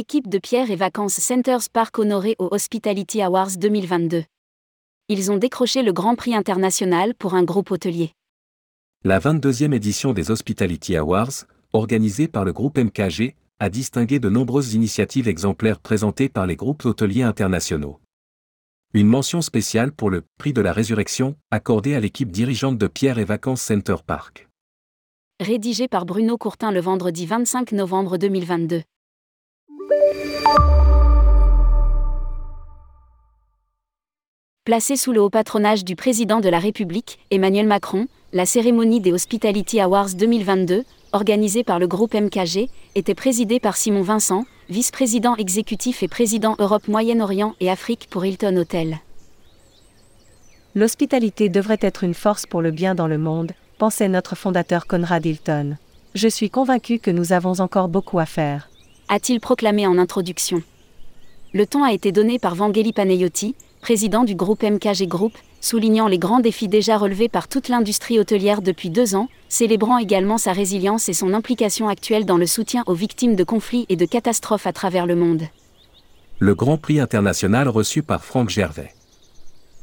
l'équipe de Pierre et Vacances Centers Park honoré aux Hospitality Awards 2022. Ils ont décroché le Grand Prix international pour un groupe hôtelier. La 22e édition des Hospitality Awards, organisée par le groupe MKG, a distingué de nombreuses initiatives exemplaires présentées par les groupes hôteliers internationaux. Une mention spéciale pour le prix de la résurrection, accordé à l'équipe dirigeante de Pierre et Vacances Center Park. Rédigé par Bruno Courtin le vendredi 25 novembre 2022. Placée sous le haut patronage du président de la République, Emmanuel Macron, la cérémonie des Hospitality Awards 2022, organisée par le groupe MKG, était présidée par Simon Vincent, vice-président exécutif et président Europe Moyen-Orient et Afrique pour Hilton Hotel. L'hospitalité devrait être une force pour le bien dans le monde, pensait notre fondateur Conrad Hilton. Je suis convaincu que nous avons encore beaucoup à faire. A-t-il proclamé en introduction. Le ton a été donné par Vangeli Panayotti, président du groupe MKG Group, soulignant les grands défis déjà relevés par toute l'industrie hôtelière depuis deux ans, célébrant également sa résilience et son implication actuelle dans le soutien aux victimes de conflits et de catastrophes à travers le monde. Le Grand Prix international reçu par Franck Gervais.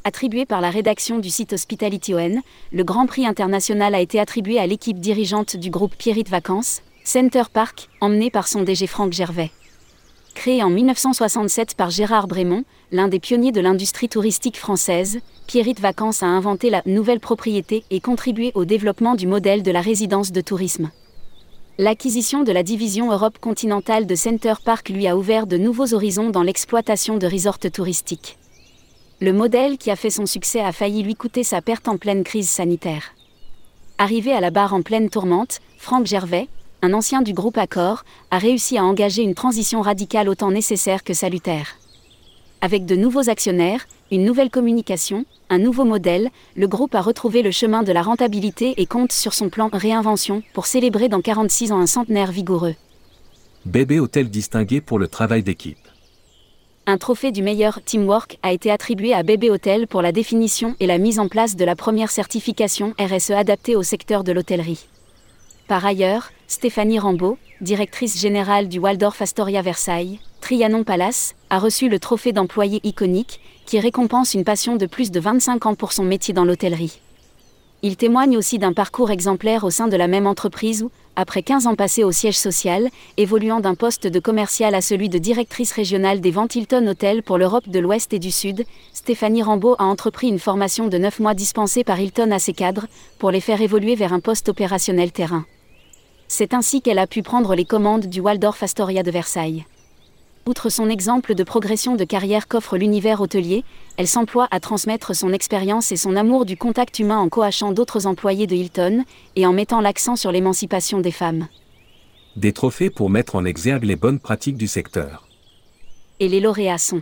Attribué par la rédaction du site Hospitality ON, le Grand Prix international a été attribué à l'équipe dirigeante du groupe Pierrit Vacances, Center Park, emmené par son DG Franck Gervais. Créé en 1967 par Gérard Brémond, l'un des pionniers de l'industrie touristique française, Pierrit Vacances a inventé la nouvelle propriété et contribué au développement du modèle de la résidence de tourisme. L'acquisition de la division Europe continentale de Center Park lui a ouvert de nouveaux horizons dans l'exploitation de resorts touristiques. Le modèle qui a fait son succès a failli lui coûter sa perte en pleine crise sanitaire. Arrivé à la barre en pleine tourmente, Franck Gervais, un ancien du groupe Accor, a réussi à engager une transition radicale autant nécessaire que salutaire. Avec de nouveaux actionnaires, une nouvelle communication, un nouveau modèle, le groupe a retrouvé le chemin de la rentabilité et compte sur son plan réinvention pour célébrer dans 46 ans un centenaire vigoureux. Bébé Hôtel distingué pour le travail d'équipe. Un trophée du meilleur teamwork a été attribué à Bébé Hôtel pour la définition et la mise en place de la première certification RSE adaptée au secteur de l'hôtellerie. Par ailleurs, Stéphanie Rambaud, directrice générale du Waldorf Astoria Versailles, Trianon Palace, a reçu le trophée d'employé iconique, qui récompense une passion de plus de 25 ans pour son métier dans l'hôtellerie. Il témoigne aussi d'un parcours exemplaire au sein de la même entreprise où, après 15 ans passés au siège social, évoluant d'un poste de commercial à celui de directrice régionale des ventes Hilton Hotel pour l'Europe de l'Ouest et du Sud, Stéphanie Rambaud a entrepris une formation de 9 mois dispensée par Hilton à ses cadres, pour les faire évoluer vers un poste opérationnel terrain. C'est ainsi qu'elle a pu prendre les commandes du Waldorf Astoria de Versailles. Outre son exemple de progression de carrière qu'offre l'univers hôtelier, elle s'emploie à transmettre son expérience et son amour du contact humain en coachant d'autres employés de Hilton et en mettant l'accent sur l'émancipation des femmes. Des trophées pour mettre en exergue les bonnes pratiques du secteur. Et les lauréats sont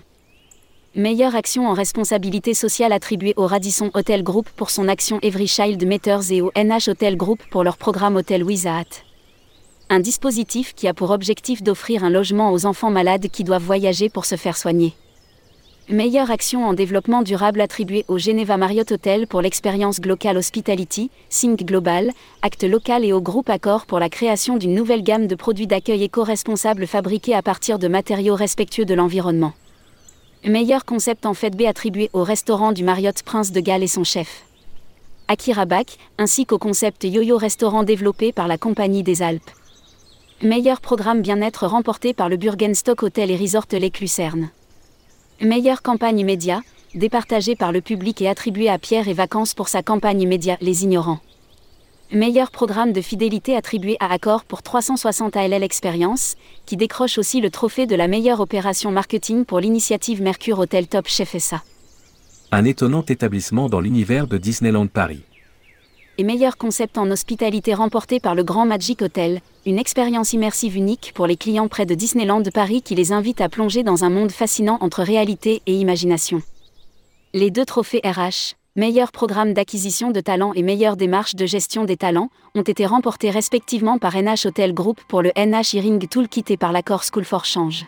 Meilleure action en responsabilité sociale attribuée au Radisson Hotel Group pour son action Every Child Matters et au NH Hotel Group pour leur programme Hôtel Wizard un dispositif qui a pour objectif d'offrir un logement aux enfants malades qui doivent voyager pour se faire soigner. Meilleure action en développement durable attribuée au Geneva Marriott Hotel pour l'expérience Global Hospitality, Sync Global, Acte Local et au groupe Accor pour la création d'une nouvelle gamme de produits d'accueil éco-responsables fabriqués à partir de matériaux respectueux de l'environnement. Meilleur concept en fête B attribué au restaurant du Marriott Prince de Galles et son chef. Akira Bak, ainsi qu'au concept Yo-Yo Restaurant développé par la Compagnie des Alpes. Meilleur programme bien-être remporté par le Burgenstock Hotel et Resort Lake Lucerne. Meilleure campagne média, départagée par le public et attribuée à Pierre et Vacances pour sa campagne média Les Ignorants. Meilleur programme de fidélité attribué à Accor pour 360 ALL Experience, qui décroche aussi le trophée de la meilleure opération marketing pour l'initiative Mercure Hotel Top Chef SA. Un étonnant établissement dans l'univers de Disneyland Paris et meilleur concept en hospitalité remporté par le Grand Magic Hotel, une expérience immersive unique pour les clients près de Disneyland Paris qui les invite à plonger dans un monde fascinant entre réalité et imagination. Les deux trophées RH, meilleur programme d'acquisition de talents et meilleure démarche de gestion des talents, ont été remportés respectivement par NH Hotel Group pour le NH Hearing Toolkit et par l'accord School for Change.